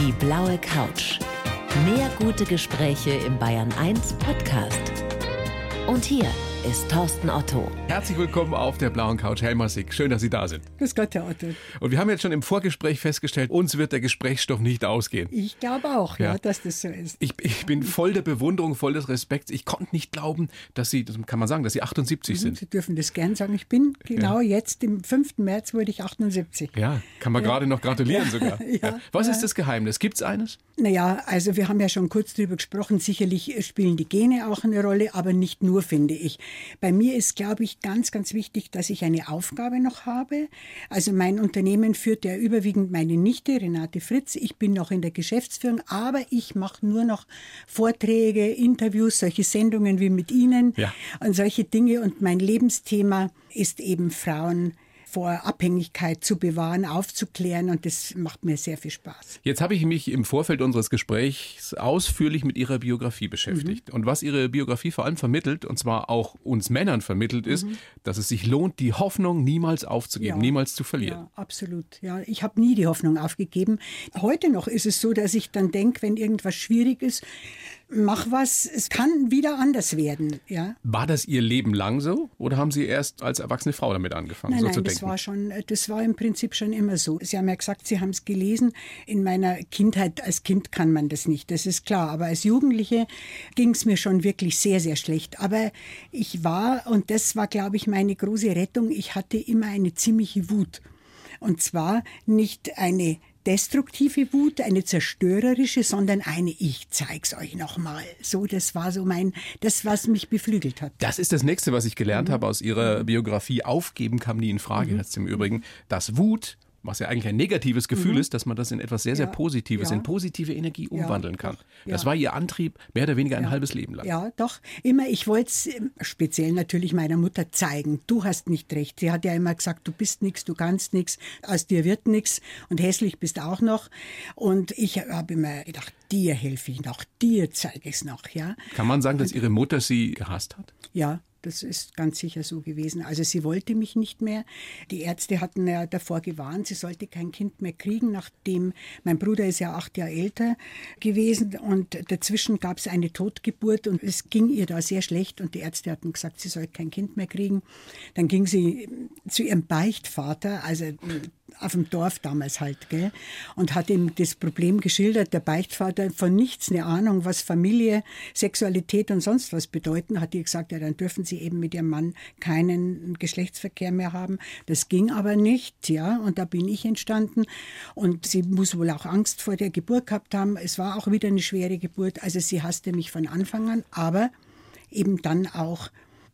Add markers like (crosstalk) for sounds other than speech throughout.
Die blaue Couch. Mehr gute Gespräche im Bayern 1 Podcast. Und hier ist Thorsten Otto. Herzlich willkommen auf der blauen Couch, Helmer Sick. Schön, dass Sie da sind. Grüß Gott, Herr Otto. Und wir haben jetzt schon im Vorgespräch festgestellt, uns wird der Gesprächsstoff nicht ausgehen. Ich glaube auch, ja. Ja. dass das so ist. Ich, ich bin voll der Bewunderung, voll des Respekts. Ich konnte nicht glauben, dass Sie, das kann man sagen, dass Sie 78 sind. Sie dürfen das gern sagen. Ich bin genau jetzt, im 5. März wurde ich 78. Ja, kann man gerade noch gratulieren sogar. (laughs) Ja. Was Ja. ist das Geheimnis? Gibt es eines? Naja, also wir haben ja schon kurz drüber gesprochen. Sicherlich spielen die Gene auch eine Rolle, aber nicht nur, finde ich. Bei mir ist, glaube ich, ganz, ganz wichtig, dass ich eine Aufgabe noch habe. Also mein Unternehmen führt ja überwiegend meine Nichte, Renate Fritz. Ich bin noch in der Geschäftsführung, aber ich mache nur noch Vorträge, Interviews, solche Sendungen wie mit Ihnen Ja. und solche Dinge. Und mein Lebensthema ist eben Frauen vor Abhängigkeit zu bewahren, aufzuklären und das macht mir sehr viel Spaß. Jetzt habe ich mich im Vorfeld unseres Gesprächs ausführlich mit Ihrer Biografie beschäftigt. Mhm. Und was Ihre Biografie vor allem vermittelt, und zwar auch uns Männern vermittelt, ist, dass es sich lohnt, die Hoffnung niemals aufzugeben, Mhm. Ja. niemals zu verlieren. Ja, absolut. Ja, ich habe nie die Hoffnung aufgegeben. Heute noch ist es so, dass ich dann denke, wenn irgendwas schwierig ist, mach was, es kann wieder anders werden. Ja. War das Ihr Leben lang so? Oder haben Sie erst als erwachsene Frau damit angefangen, Nein, so nein, zu das denken? war schon, das war im Prinzip schon immer so. Sie haben ja gesagt, Sie haben es gelesen. In meiner Kindheit, als Kind kann man das nicht, das ist klar. Aber als Jugendliche ging es mir schon wirklich sehr, sehr schlecht. Aber ich war, und das war, glaube ich, meine große Rettung, ich hatte immer eine ziemliche Wut. Und zwar nicht eine destruktive Wut, eine zerstörerische, sondern eine Ich zeig's euch nochmal. So, das war so mein, das, was mich beflügelt hat. Das ist das nächste, was ich gelernt Mhm. habe aus Ihrer Biografie. Aufgeben kam nie in Frage, heißt es im Übrigen. Dass Wut, was ja eigentlich ein negatives Gefühl ist, dass man das in etwas sehr, sehr Mhm. Ja. Positives, Ja. in positive Energie umwandeln kann. doch. Das Ja. war Ihr Antrieb, mehr oder weniger ein halbes Leben lang. Ja, doch. Immer, ich wollte es speziell natürlich meiner Mutter zeigen. Du hast nicht recht. Sie hat ja immer gesagt, du bist nichts, du kannst nichts, aus dir wird nichts und hässlich bist auch noch. Und ich habe immer gedacht, dir helfe ich noch, dir zeige ich es noch, ja. Kann man sagen, dass Ihre Mutter Sie gehasst hat? Ja, das ist ganz sicher so gewesen. Also sie wollte mich nicht mehr. Die Ärzte hatten ja davor gewarnt, sie sollte kein Kind mehr kriegen, nachdem mein Bruder ist ja acht Jahre älter gewesen und dazwischen gab es eine Totgeburt und es ging ihr da sehr schlecht und die Ärzte hatten gesagt, sie soll kein Kind mehr kriegen. Dann ging sie zu ihrem Beichtvater, also auf dem Dorf damals halt, gell, und hat ihm das Problem geschildert. Der Beichtvater von nichts eine Ahnung, was Familie, Sexualität und sonst was bedeuten, hat ihr gesagt, ja, dann dürfen sie eben mit ihrem Mann keinen Geschlechtsverkehr mehr haben. Das ging aber nicht, ja, und da bin ich entstanden und sie muss wohl auch Angst vor der Geburt gehabt haben. Es war auch wieder eine schwere Geburt, also sie hasste mich von Anfang an, aber eben dann auch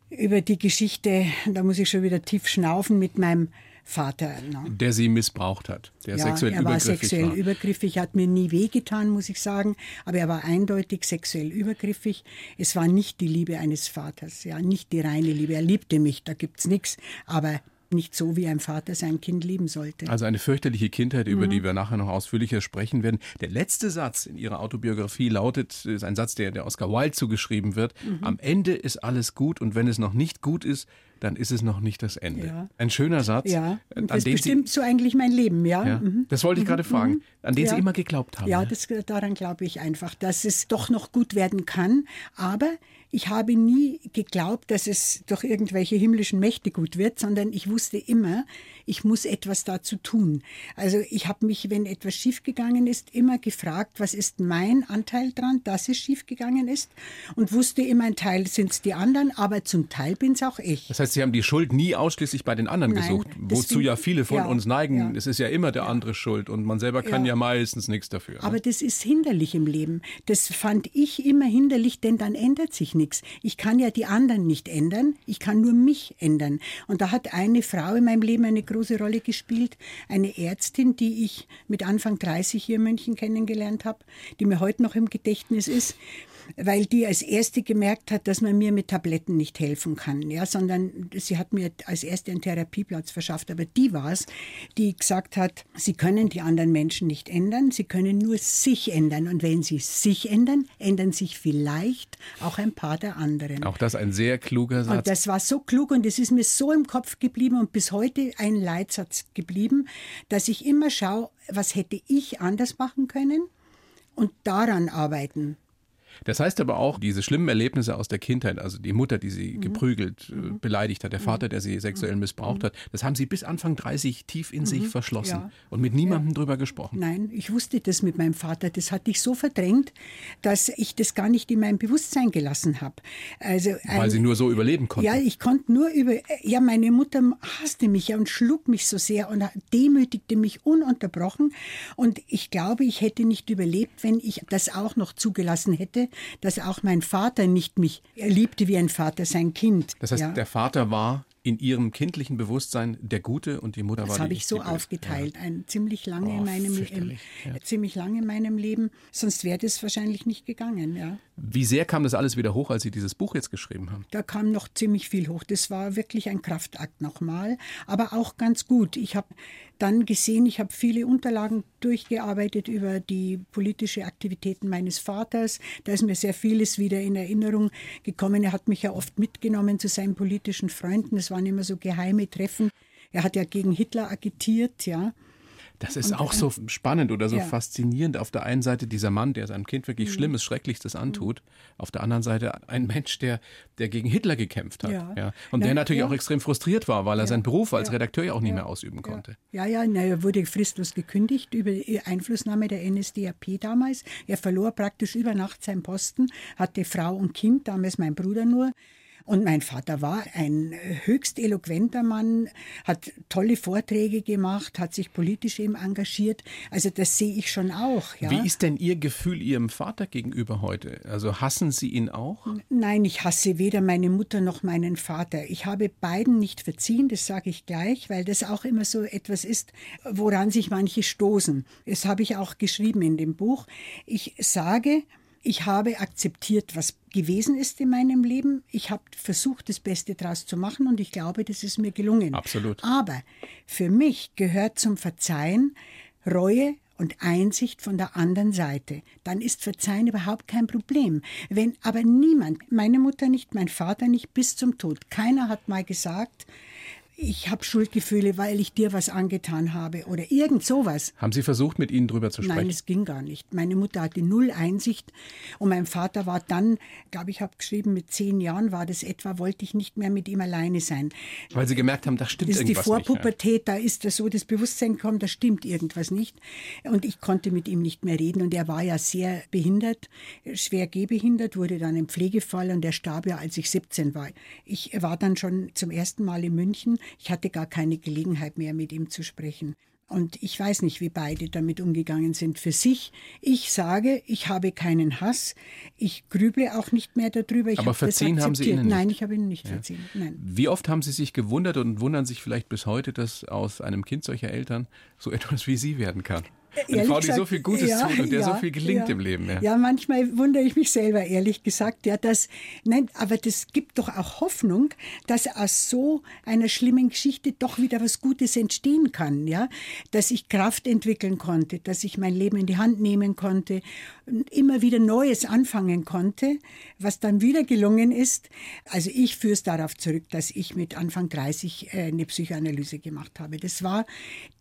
über die Geschichte, da muss ich schon wieder tief schnaufen mit meinem Vater. Ne? Der Sie missbraucht hat, der Ja, sexuell er war übergriffig sexuell war. übergriffig, hat mir nie wehgetan, muss ich sagen, aber er war eindeutig sexuell übergriffig. Es war nicht die Liebe eines Vaters, ja, nicht die reine Liebe. Er liebte mich, da gibt's nichts, aber nicht so, wie ein Vater sein Kind lieben sollte. Also eine fürchterliche Kindheit, über Mhm. die wir nachher noch ausführlicher sprechen werden. Der letzte Satz in Ihrer Autobiografie lautet, ist ein Satz, der der Oscar Wilde zugeschrieben wird. Mhm. Am Ende ist alles gut und wenn es noch nicht gut ist, dann ist es noch nicht das Ende. Ja. Ein schöner Satz, ja, äh, an das den bestimmt so eigentlich mein Leben, ja. Sie, ja, Mhm. das wollte ich gerade fragen, an den Ja. Sie immer geglaubt haben. Ja, ne? das, daran glaube ich einfach, dass es doch noch gut werden kann. Aber ich habe nie geglaubt, dass es durch irgendwelche himmlischen Mächte gut wird, sondern ich wusste immer, ich muss etwas dazu tun. Also ich habe mich, wenn etwas schiefgegangen ist, immer gefragt, was ist mein Anteil dran, dass es schiefgegangen ist und wusste immer, ein Teil sind es die anderen, aber zum Teil bin es auch ich. Das heißt, Sie haben die Schuld nie ausschließlich bei den anderen Nein, gesucht, wozu ja viele von ja, uns neigen. ja. Es ist ja immer der andere schuld und man selber kann ja, Ja. meistens nichts dafür. ne? Aber das ist hinderlich im Leben. Das fand ich immer hinderlich, denn dann ändert sich nichts. Ich kann ja die anderen nicht ändern, ich kann nur mich ändern. Und da hat eine Frau in meinem Leben eine große Rolle gespielt, eine Ärztin, die ich mit Anfang 30 hier in München kennengelernt habe, die mir heute noch im Gedächtnis ist. Weil die als erste gemerkt hat, dass man mir mit Tabletten nicht helfen kann, ja, sondern sie hat mir als erste einen Therapieplatz verschafft, aber die war es, die gesagt hat, sie können die anderen Menschen nicht ändern, sie können nur sich ändern und wenn sie sich ändern, ändern sich vielleicht auch ein paar der anderen. Auch das ein sehr kluger Satz. Und das war so klug und es ist mir so im Kopf geblieben und bis heute ein Leitsatz geblieben, dass ich immer schaue, was hätte ich anders machen können und daran arbeiten. Das heißt aber auch, diese schlimmen Erlebnisse aus der Kindheit, also die Mutter, die sie mhm. geprügelt, äh, mhm. beleidigt hat, der Vater, der sie sexuell mhm. missbraucht hat, das haben sie bis Anfang 30 tief in sich mhm. verschlossen ja. und mit niemandem ja. drüber gesprochen. Nein, ich wusste das mit meinem Vater. Das hatte ich so verdrängt, dass ich das gar nicht in meinem Bewusstsein gelassen habe. Also Weil ein, sie nur so überleben konnte. Ja, ich konnte nur über. Ja, meine Mutter hasste mich ja und schlug mich so sehr und demütigte mich ununterbrochen. Und ich glaube, ich hätte nicht überlebt, wenn ich das auch noch zugelassen hätte, dass auch mein Vater nicht mich liebte wie ein Vater sein Kind. Das heißt, ja. der Vater war in ihrem kindlichen Bewusstsein der Gute und die Mutter das war Das habe ich so aufgeteilt, ja. ein ziemlich lange oh, in meinem Leben, ja. ziemlich lange in meinem Leben, sonst wäre das wahrscheinlich nicht gegangen, ja. Wie sehr kam das alles wieder hoch, als Sie dieses Buch jetzt geschrieben haben? Da kam noch ziemlich viel hoch. Das war wirklich ein Kraftakt nochmal, aber auch ganz gut. Ich habe dann gesehen, ich habe viele Unterlagen durchgearbeitet über die politische Aktivitäten meines Vaters. Da ist mir sehr vieles wieder in Erinnerung gekommen. Er hat mich ja oft mitgenommen zu seinen politischen Freunden. Es waren immer so geheime Treffen. Er hat ja gegen Hitler agitiert, ja. Das ist und, auch so spannend oder so ja. faszinierend. Auf der einen Seite dieser Mann, der seinem Kind wirklich mhm. Schlimmes, Schrecklichstes mhm. antut. Auf der anderen Seite ein Mensch, der, der gegen Hitler gekämpft hat. Ja. ja. Und na, der natürlich ja. auch extrem frustriert war, weil er seinen Beruf als Redakteur ja auch nicht mehr ausüben konnte. Ja, ja, na, er wurde fristlos gekündigt über die Einflussnahme der NSDAP damals. Er verlor praktisch über Nacht seinen Posten, hatte Frau und Kind, damals mein Bruder nur. Und mein Vater war ein höchst eloquenter Mann, hat tolle Vorträge gemacht, hat sich politisch eben engagiert. Also das sehe ich schon auch. Ja. Wie ist denn Ihr Gefühl Ihrem Vater gegenüber heute? Also hassen Sie ihn auch? Nein, ich hasse weder meine Mutter noch meinen Vater. Ich habe beiden nicht verziehen, das sage ich gleich, weil das auch immer so etwas ist, woran sich manche stoßen. Das habe ich auch geschrieben in dem Buch. Ich sage, ich habe akzeptiert, was gewesen ist in meinem Leben. Ich habe versucht, das Beste daraus zu machen und ich glaube, das ist mir gelungen. Absolut. Aber für mich gehört zum Verzeihen Reue und Einsicht von der anderen Seite. Dann ist Verzeihen überhaupt kein Problem. Wenn aber niemand, meine Mutter nicht, mein Vater nicht, bis zum Tod, keiner hat mal gesagt, ich habe Schuldgefühle, weil ich dir was angetan habe oder irgend sowas. Haben Sie versucht, mit ihnen drüber zu sprechen? Nein, es ging gar nicht. Meine Mutter hatte null Einsicht und mein Vater war dann, glaube ich, habe geschrieben, mit zehn Jahren war das etwa, wollte ich nicht mehr mit ihm alleine sein. Weil Sie gemerkt haben, da stimmt das irgendwas nicht. Das ist die Vorpubertät, nicht, ja. da ist das so das Bewusstsein gekommen, da stimmt irgendwas nicht. Und ich konnte mit ihm nicht mehr reden und er war ja sehr behindert, schwer gehbehindert, wurde dann im Pflegefall und er starb ja, als ich 17 war. Ich war dann schon zum ersten Mal in München ich hatte gar keine Gelegenheit mehr, mit ihm zu sprechen. Und ich weiß nicht, wie beide damit umgegangen sind für sich. Ich sage, ich habe keinen Hass. Ich grüble auch nicht mehr darüber. Ich Aber verziehen haben Sie ihnen nicht? Nein, ich habe ihn nicht ja. verziehen. Nein. Wie oft haben Sie sich gewundert und wundern sich vielleicht bis heute, dass aus einem Kind solcher Eltern so (laughs) etwas wie Sie werden kann? Eine Frau, die gesagt, so viel Gutes ja, tut und der ja, so viel gelingt ja. im Leben. Ja. ja, manchmal wundere ich mich selber, ehrlich gesagt. Ja, das, nein, aber das gibt doch auch Hoffnung, dass aus so einer schlimmen Geschichte doch wieder was Gutes entstehen kann. Ja, dass ich Kraft entwickeln konnte, dass ich mein Leben in die Hand nehmen konnte und immer wieder Neues anfangen konnte, was dann wieder gelungen ist. Also ich führe es darauf zurück, dass ich mit Anfang 30 äh, eine Psychoanalyse gemacht habe. Das war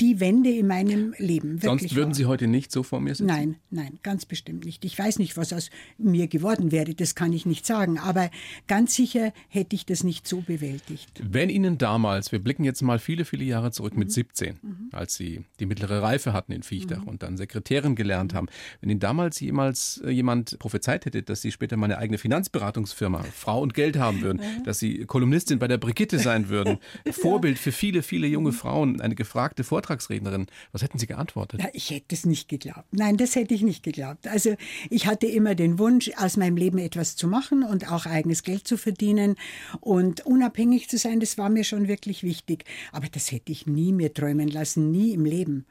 die Wende in meinem Leben. Wirklich würden Sie heute nicht so vor mir sitzen? Nein, nein, ganz bestimmt nicht. Ich weiß nicht, was aus mir geworden wäre, das kann ich nicht sagen. Aber ganz sicher hätte ich das nicht so bewältigt. Wenn Ihnen damals, wir blicken jetzt mal viele, viele Jahre zurück mhm. mit 17, mhm. als Sie die mittlere Reife hatten in Viechtach mhm. und dann Sekretärin gelernt haben, wenn Ihnen damals jemals äh, jemand prophezeit hätte, dass Sie später mal eine eigene Finanzberatungsfirma, Frau und Geld haben würden, dass Sie Kolumnistin bei der Brigitte sein würden, (laughs) Vorbild für viele, viele junge mhm. Frauen, eine gefragte Vortragsrednerin, was hätten Sie geantwortet? Ja, ich hätte es nicht geglaubt. Nein, das hätte ich nicht geglaubt. Also ich hatte immer den Wunsch, aus meinem Leben etwas zu machen und auch eigenes Geld zu verdienen und unabhängig zu sein. Das war mir schon wirklich wichtig. Aber das hätte ich nie mir träumen lassen, nie im Leben.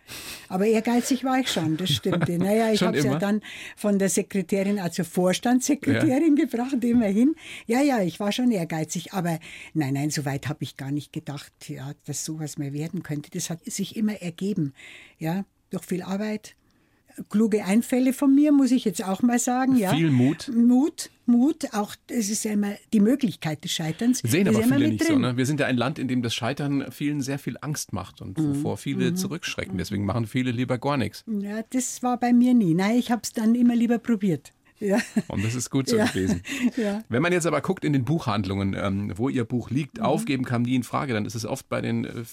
Aber ehrgeizig war ich schon, das stimmte. (laughs) Naja, ich habe es ja dann von der Sekretärin, also Vorstandssekretärin ja. gebracht, immerhin. Ja, ja, ich war schon ehrgeizig. Aber nein, nein, so weit habe ich gar nicht gedacht, ja, dass sowas mehr werden könnte. Das hat sich immer ergeben. Ja, durch viel Arbeit kluge Einfälle von mir, muss ich jetzt auch mal sagen. Ja. Viel Mut. Mut, Mut, auch es ist ja immer die Möglichkeit des Scheiterns. Sehen aber viele nicht drin. so. Ne? Wir sind ja ein Land, in dem das Scheitern vielen sehr viel Angst macht und Mhm. wovor viele zurückschrecken. Deswegen machen viele lieber gar nichts. Ja, das war bei mir nie. Nein, ich habe es dann immer lieber probiert. Ja. Und das ist gut so (laughs) Ja. gewesen. (laughs) Ja. Wenn man jetzt aber guckt in den Buchhandlungen, ähm, wo Ihr Buch liegt, Mhm. aufgeben kam nie in Frage, dann ist es oft bei den äh,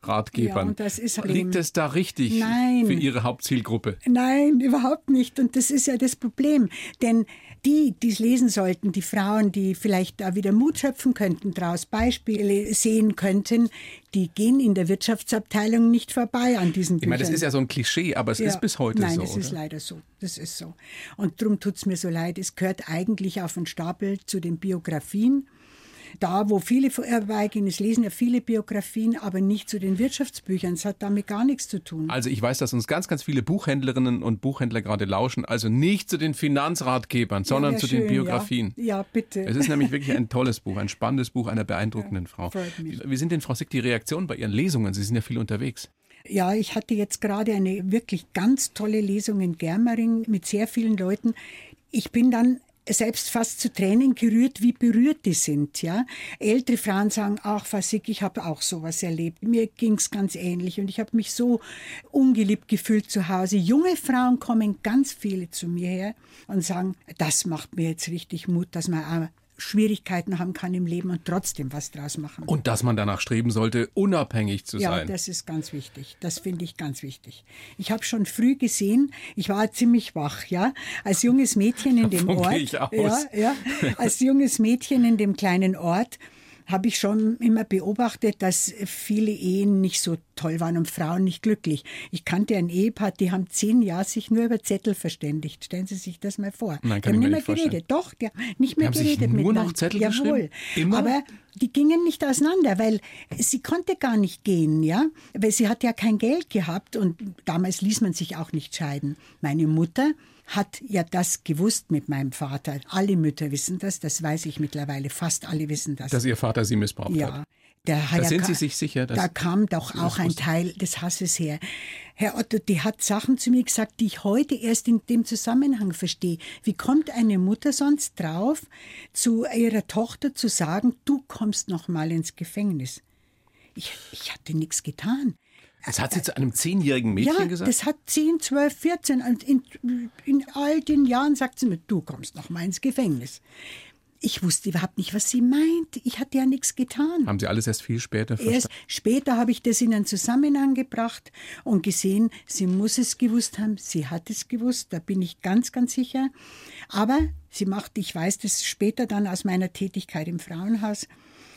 Finanzratgebern. Ja, das ist liegt es da richtig Nein. für Ihre Hauptzielgruppe? Nein, überhaupt nicht. Und das ist ja das Problem. Denn die, die es lesen sollten, die Frauen, die vielleicht da wieder Mut schöpfen könnten, daraus Beispiele sehen könnten, die gehen in der Wirtschaftsabteilung nicht vorbei an diesen Ich Büchern. meine, das ist ja so ein Klischee, aber es ist bis heute Nein, so. das ist oder? leider so. Das ist so. Und darum tut es mir so leid. Es gehört eigentlich auf den Stapel zu den Biografien. Da, wo viele vorbeigehen, es lesen ja viele Biografien, aber nicht zu den Wirtschaftsbüchern. Es hat damit gar nichts zu tun. Also ich weiß, dass uns ganz, ganz viele Buchhändlerinnen und Buchhändler gerade lauschen. Also nicht zu den Finanzratgebern, sondern wär zu den schön, Biografien. Ja, ja bitte. Es ist nämlich wirklich ein (laughs) tolles Buch, ein spannendes Buch einer beeindruckenden Frau. freut mich. Wie sind denn, Frau Sick, die Reaktionen bei Ihren Lesungen? Sie sind ja viel unterwegs. Ja, ich hatte jetzt gerade eine wirklich ganz tolle Lesung in Germering mit sehr vielen Leuten. Ich bin dann selbst fast zu Tränen gerührt, wie berührt die sind. Ja, ältere Frauen sagen, ach, Fasik, ich habe auch sowas erlebt. Mir ging's ganz ähnlich und ich habe mich so ungeliebt gefühlt zu Hause. Junge Frauen kommen ganz viele zu mir her und sagen, das macht mir jetzt richtig Mut, dass man auch Schwierigkeiten haben kann im Leben und trotzdem was draus machen. Und dass man danach streben sollte, unabhängig zu Ja, sein. das ist ganz wichtig. Das finde ich ganz wichtig. Ich habe schon früh gesehen, ich war ziemlich wach, ja, als junges Mädchen in (laughs) dem Davon Ort. ich aus. Ja, ja, als junges Mädchen in dem kleinen Ort habe ich schon immer beobachtet, dass viele Ehen nicht so toll waren und Frauen nicht glücklich. Ich kannte ein Ehepaar, die haben zehn Jahre sich nur über Zettel verständigt. Stellen Sie sich das mal vor. Nein, die kann haben ich mir nicht mehr geredet. Doch, die haben nicht mehr haben sich geredet nur noch miteinander. Zettel Jawohl. geschrieben? Immer? Aber die gingen nicht auseinander, weil sie konnte gar nicht gehen, ja, weil sie hat ja kein Geld gehabt und damals ließ man sich auch nicht scheiden. Meine Mutter hat ja das gewusst mit meinem Vater. Alle Mütter wissen das, das weiß ich mittlerweile. Fast alle wissen das. dass Ihr Vater Sie missbraucht ja. hat. Der hat Da sind Sie sich sicher, dass da kam doch auch ein? Teil des Hasses her. Herr Otto, die hat Sachen zu mir gesagt, die ich heute erst in dem Zusammenhang verstehe. Wie kommt eine Mutter sonst drauf, zu ihrer Tochter zu sagen, du kommst noch mal ins Gefängnis? Ich, ich hatte nichts getan. Das hat sie zu einem zehnjährigen Mädchen ja, gesagt? das hat 10, 12, 14 und in, in all den Jahren sagt sie mir, du kommst noch mal ins Gefängnis. Ich wusste überhaupt nicht, was sie meint. Ich hatte ja nichts getan. Haben Sie alles erst viel später verstanden? Erst später habe ich das in einen Zusammenhang gebracht und gesehen, sie muss es gewusst haben, sie hat es gewusst, da bin ich ganz, ganz sicher. Aber sie macht, ich weiß das später dann aus meiner Tätigkeit im Frauenhaus,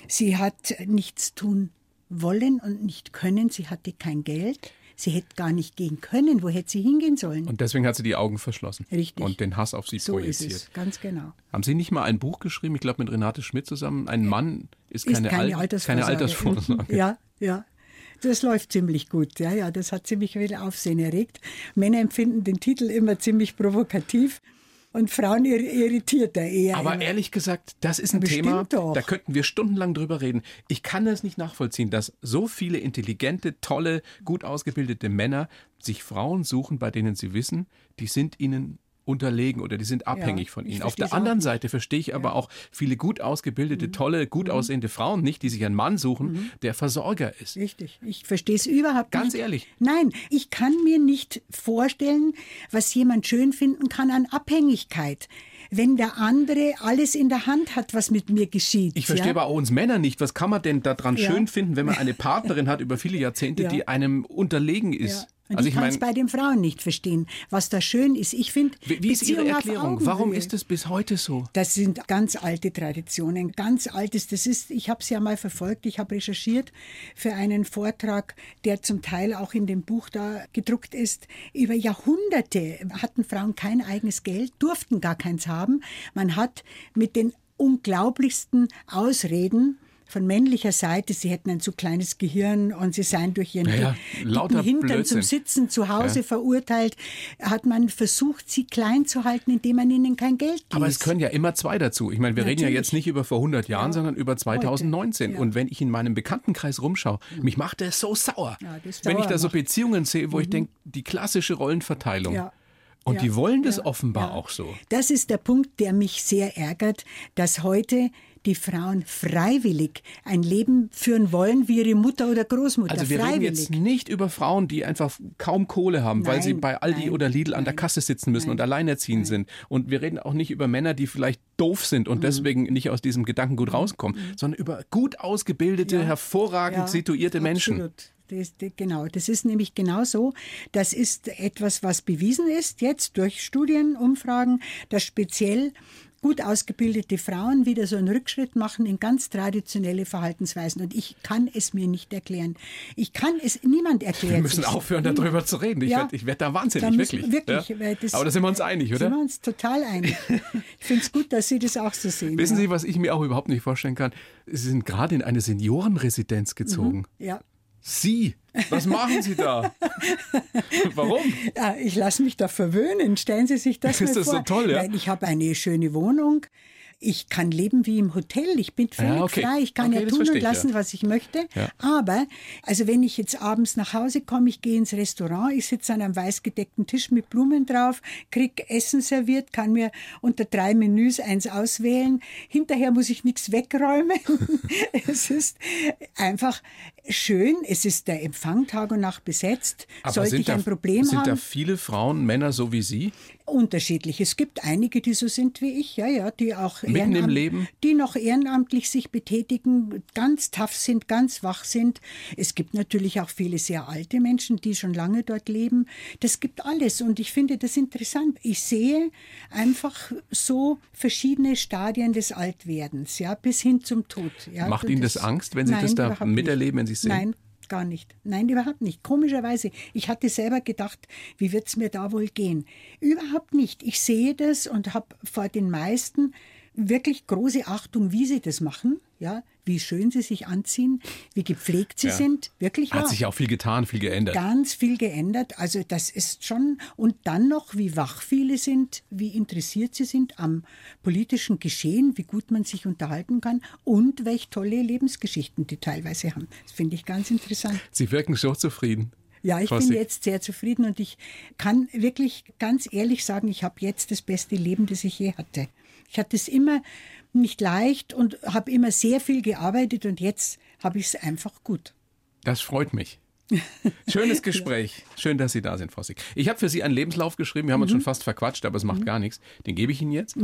sie hat nichts tun wollen und nicht können, sie hatte kein Geld. Sie hätte gar nicht gehen können. Wo hätte sie hingehen sollen? Und deswegen hat sie die Augen verschlossen. Richtig. Und den Hass auf Sie so ist projiziert. es, ganz genau. Haben Sie nicht mal ein Buch geschrieben, ich glaube mit Renate Schmidt zusammen? Ein Mann ist keine, ist keine Al Altersvorsorge. keine Altersvorsorge. Ja, ja. Das läuft ziemlich gut. Ja, ja, das hat ziemlich viel Aufsehen erregt. Männer empfinden den Titel immer ziemlich provokativ und Frauen ir irritierter eher. Aber immer. ehrlich gesagt, das ist ein Bestimmt Thema, doch. da könnten wir stundenlang drüber reden. Ich kann das nicht nachvollziehen, dass so viele intelligente, tolle, gut ausgebildete Männer sich Frauen suchen, bei denen sie wissen, die sind ihnen unterlegen oder die sind abhängig von ich ihnen. Auf der anderen. Seite verstehe ich aber auch viele gut ausgebildete, Mhm. tolle, gut aussehende Frauen nicht, die sich einen Mann suchen, der Versorger ist. Richtig. Ich verstehe es überhaupt Ganz nicht. ehrlich. Nein, ich kann mir nicht vorstellen, was jemand schön finden kann an Abhängigkeit. Wenn der andere alles in der Hand hat, was mit mir geschieht. Ich verstehe ja? aber auch uns Männer nicht. Was kann man denn daran Ja. schön finden, wenn man eine (laughs) Partnerin hat über viele Jahrzehnte, Ja. die einem unterlegen Ja. ist? Und Also ich ich kann es bei den Frauen nicht verstehen, was da schön ist. Ich finde, wie, wie ist Ihre Erklärung? Warum ist es bis heute so? Das sind ganz alte Traditionen, ganz altes. Das ist, ich habe es ja mal verfolgt, ich habe recherchiert für einen Vortrag, der zum Teil auch in dem Buch da gedruckt ist. Über Jahrhunderte hatten Frauen kein eigenes Geld, durften gar keins haben. Man hat mit den unglaublichsten Ausreden von männlicher Seite, sie hätten ein zu kleines Gehirn und sie seien durch ihren Ja, lauter Hintern Blödsinn. zum Sitzen zu Hause verurteilt, hat man versucht, sie klein zu halten, indem man ihnen kein Geld gibt. Aber es können ja immer zwei dazu. Ich meine, wir reden ja Natürlich. jetzt nicht über vor 100 Jahren, sondern über 2019. Ja. Und wenn ich in meinem Bekanntenkreis rumschaue, mich macht das so sauer. Ja, das wenn ich da so. Mhm. Beziehungen sehe, wo ich denke, die klassische Rollenverteilung. Ja. Und Ja, die wollen das ja, offenbar ja. auch so. Das ist der Punkt, der mich sehr ärgert, dass heute die Frauen freiwillig ein Leben führen wollen wie ihre Mutter oder Großmutter. Also wir reden freiwillig. jetzt nicht über Frauen, die einfach kaum Kohle haben, weil sie Nein, bei Aldi nein, oder Lidl an der nein, Kasse sitzen müssen und alleinerziehend sind. Und wir reden auch nicht über Männer, die vielleicht doof sind Mhm. und deswegen nicht aus diesem Gedankengut rauskommen, sondern über gut ausgebildete, Ja. hervorragend Ja, situierte Menschen. Absolut. Das, das, genau, das ist nämlich genau so. Das ist etwas, was bewiesen ist jetzt durch Studien, Umfragen, dass speziell gut ausgebildete Frauen wieder so einen Rückschritt machen in ganz traditionelle Verhaltensweisen. Und ich kann es mir nicht erklären. Ich kann es, niemand erklärt Wir müssen aufhören, darüber zu reden. Ich Ja. werde werd da wahnsinnig, Da wirklich. wirklich, weil das- Aber da sind wir uns einig, Sind oder? wir uns total einig. Ich finde es gut, dass Sie das auch so sehen. Wissen ja. Sie, was ich mir auch überhaupt nicht vorstellen kann? Sie sind gerade in eine Seniorenresidenz gezogen. Ja. Sie, was machen Sie da? (laughs) Warum? Ja, ich lasse mich da verwöhnen. Stellen Sie sich das Ist mal das so vor. toll, ja? Nein, ich habe eine schöne Wohnung. Ich kann leben wie im Hotel. Ich bin völlig Ja, okay. frei. Ich kann Okay, ja tun und ich, lassen, ja. was ich möchte. Ja. Aber, also wenn ich jetzt abends nach Hause komme, ich gehe ins Restaurant, ich sitze an einem weiß gedeckten Tisch mit Blumen drauf, krieg Essen serviert, kann mir unter drei Menüs eins auswählen. Hinterher muss ich nichts wegräumen. (laughs) es ist einfach schön. Es ist der Empfang Tag und Nacht besetzt. Sollte sind ich da, ein Problem sind haben? da viele Frauen, Männer so wie Sie? Unterschiedlich. Es gibt einige, die so sind wie ich, ja, ja, die auch Mitten im Leben? die noch ehrenamtlich sich betätigen, ganz tough sind, ganz wach sind. Es gibt natürlich auch viele sehr alte Menschen, die schon lange dort leben. Das gibt alles und ich finde das interessant. Ich sehe einfach so verschiedene Stadien des Altwerdens, ja, bis hin zum Tod. Ja. Macht Und Ihnen das Angst, wenn Sie das da miterleben, wenn nicht. Sie es sehen? Nein, gar nicht. Nein, überhaupt nicht. Komischerweise. Ich hatte selber gedacht, wie wird es mir da wohl gehen? Überhaupt nicht. Ich sehe das und habe vor den meisten wirklich große Achtung, wie sie das machen, ja, wie schön sie sich anziehen, wie gepflegt sie Ja. sind, wirklich Hat wahr. sich auch viel getan, viel geändert. Ganz viel geändert. Also das ist schon und dann noch, wie wach viele sind, wie interessiert sie sind am politischen Geschehen, wie gut man sich unterhalten kann und welche tolle Lebensgeschichten die teilweise haben. Das finde ich ganz interessant. Sie wirken so zufrieden. Ja, ich Frau bin jetzt sehr zufrieden und ich kann wirklich ganz ehrlich sagen, ich habe jetzt das beste Leben, das ich je hatte. Ich hatte es immer nicht leicht und habe immer sehr viel gearbeitet und jetzt habe ich es einfach gut. Das freut mich. Schönes (laughs) Gespräch. Schön, dass Sie da sind, Frau Sick. Ich habe für Sie einen Lebenslauf geschrieben. Wir haben Mhm. uns schon fast verquatscht, aber es macht gar nichts. Den gebe ich Ihnen jetzt.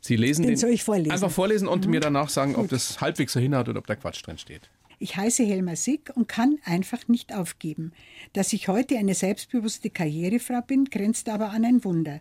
Sie lesen Den den. soll ich vorlesen? Mhm. Einfach vorlesen und mir danach sagen, ob das halbwegs so hinhaut oder ob da Quatsch drin steht. Ich heiße Helma Sick und kann einfach nicht aufgeben. Dass ich heute eine selbstbewusste Karrierefrau bin, grenzt aber an ein Wunder.